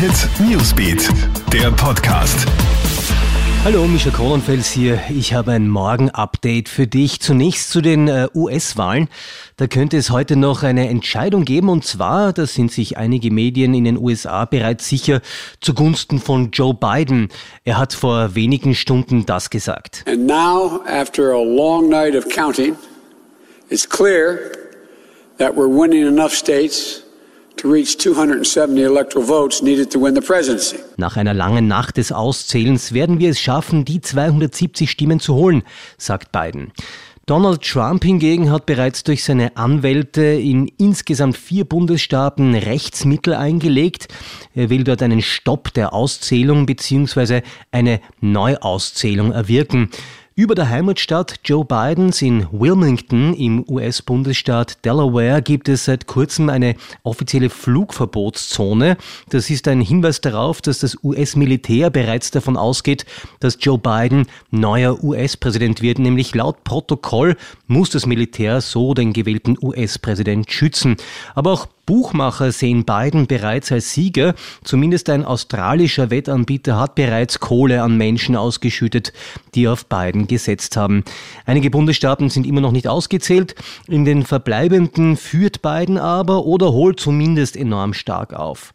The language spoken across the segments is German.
Hit Newsbeat, der Podcast. Hallo, Micha Kronenfels hier. Ich habe ein Morgen-Update für dich. Zunächst zu den äh, US-Wahlen. Da könnte es heute noch eine Entscheidung geben und zwar, da sind sich einige Medien in den USA bereits sicher, zugunsten von Joe Biden. Er hat vor wenigen Stunden das gesagt. And now, after a long night of counting, it's clear that we're winning enough states nach einer langen Nacht des Auszählens werden wir es schaffen, die 270 Stimmen zu holen, sagt Biden. Donald Trump hingegen hat bereits durch seine Anwälte in insgesamt vier Bundesstaaten Rechtsmittel eingelegt. Er will dort einen Stopp der Auszählung bzw. eine Neuauszählung erwirken. Über der Heimatstadt Joe Bidens in Wilmington im US-Bundesstaat Delaware gibt es seit kurzem eine offizielle Flugverbotszone. Das ist ein Hinweis darauf, dass das US-Militär bereits davon ausgeht, dass Joe Biden neuer US-Präsident wird. Nämlich laut Protokoll muss das Militär so den gewählten US-Präsident schützen. Aber auch Buchmacher sehen Biden bereits als Sieger. Zumindest ein australischer Wettanbieter hat bereits Kohle an Menschen ausgeschüttet, die auf Biden gesetzt haben. Einige Bundesstaaten sind immer noch nicht ausgezählt. In den verbleibenden führt Biden aber oder holt zumindest enorm stark auf.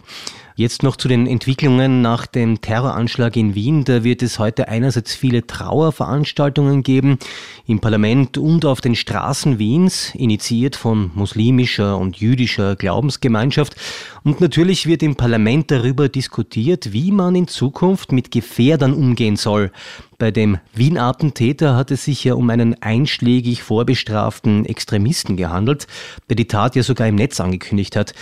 Jetzt noch zu den Entwicklungen nach dem Terroranschlag in Wien. Da wird es heute einerseits viele Trauerveranstaltungen geben im Parlament und auf den Straßen Wiens, initiiert von muslimischer und jüdischer Glaubensgemeinschaft. Und natürlich wird im Parlament darüber diskutiert, wie man in Zukunft mit Gefährdern umgehen soll. Bei dem Wien-Attentäter hat es sich ja um einen einschlägig vorbestraften Extremisten gehandelt, der die Tat ja sogar im Netz angekündigt hat.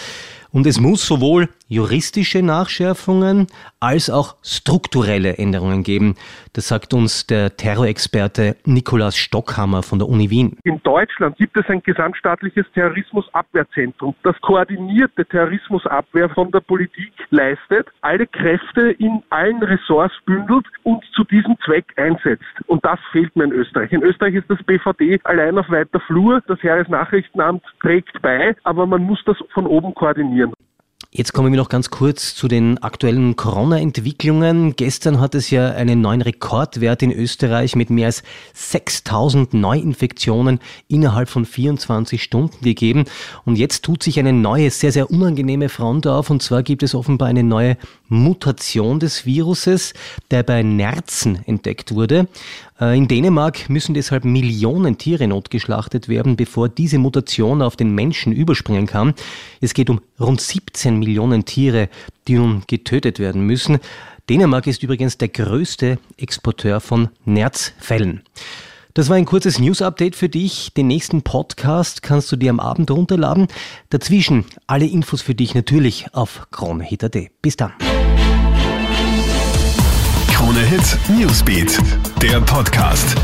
Und es muss sowohl juristische Nachschärfungen als auch strukturelle Änderungen geben. Das sagt uns der Terrorexperte Nikolaus Stockhammer von der Uni Wien. In Deutschland gibt es ein gesamtstaatliches Terrorismusabwehrzentrum, das koordinierte Terrorismusabwehr von der Politik leistet, alle Kräfte in allen Ressorts bündelt und zu diesem Zweck einsetzt. Und das fehlt mir in Österreich. In Österreich ist das BVD allein auf weiter Flur. Das Heeresnachrichtenamt trägt bei, aber man muss das von oben koordinieren. Able Jetzt kommen wir noch ganz kurz zu den aktuellen Corona-Entwicklungen. Gestern hat es ja einen neuen Rekordwert in Österreich mit mehr als 6000 Neuinfektionen innerhalb von 24 Stunden gegeben. Und jetzt tut sich eine neue, sehr, sehr unangenehme Front auf. Und zwar gibt es offenbar eine neue Mutation des Viruses, der bei Nerzen entdeckt wurde. Äh, in Dänemark müssen deshalb Millionen Tiere notgeschlachtet werden, bevor diese Mutation auf den Menschen überspringen kann. Es geht um rund 17 Millionen Tiere, die nun getötet werden müssen. Dänemark ist übrigens der größte Exporteur von Nerzfällen. Das war ein kurzes News-Update für dich. Den nächsten Podcast kannst du dir am Abend runterladen. Dazwischen alle Infos für dich natürlich auf kronehit.at. Bis dann. Krone Hit Newsbeat, der Podcast.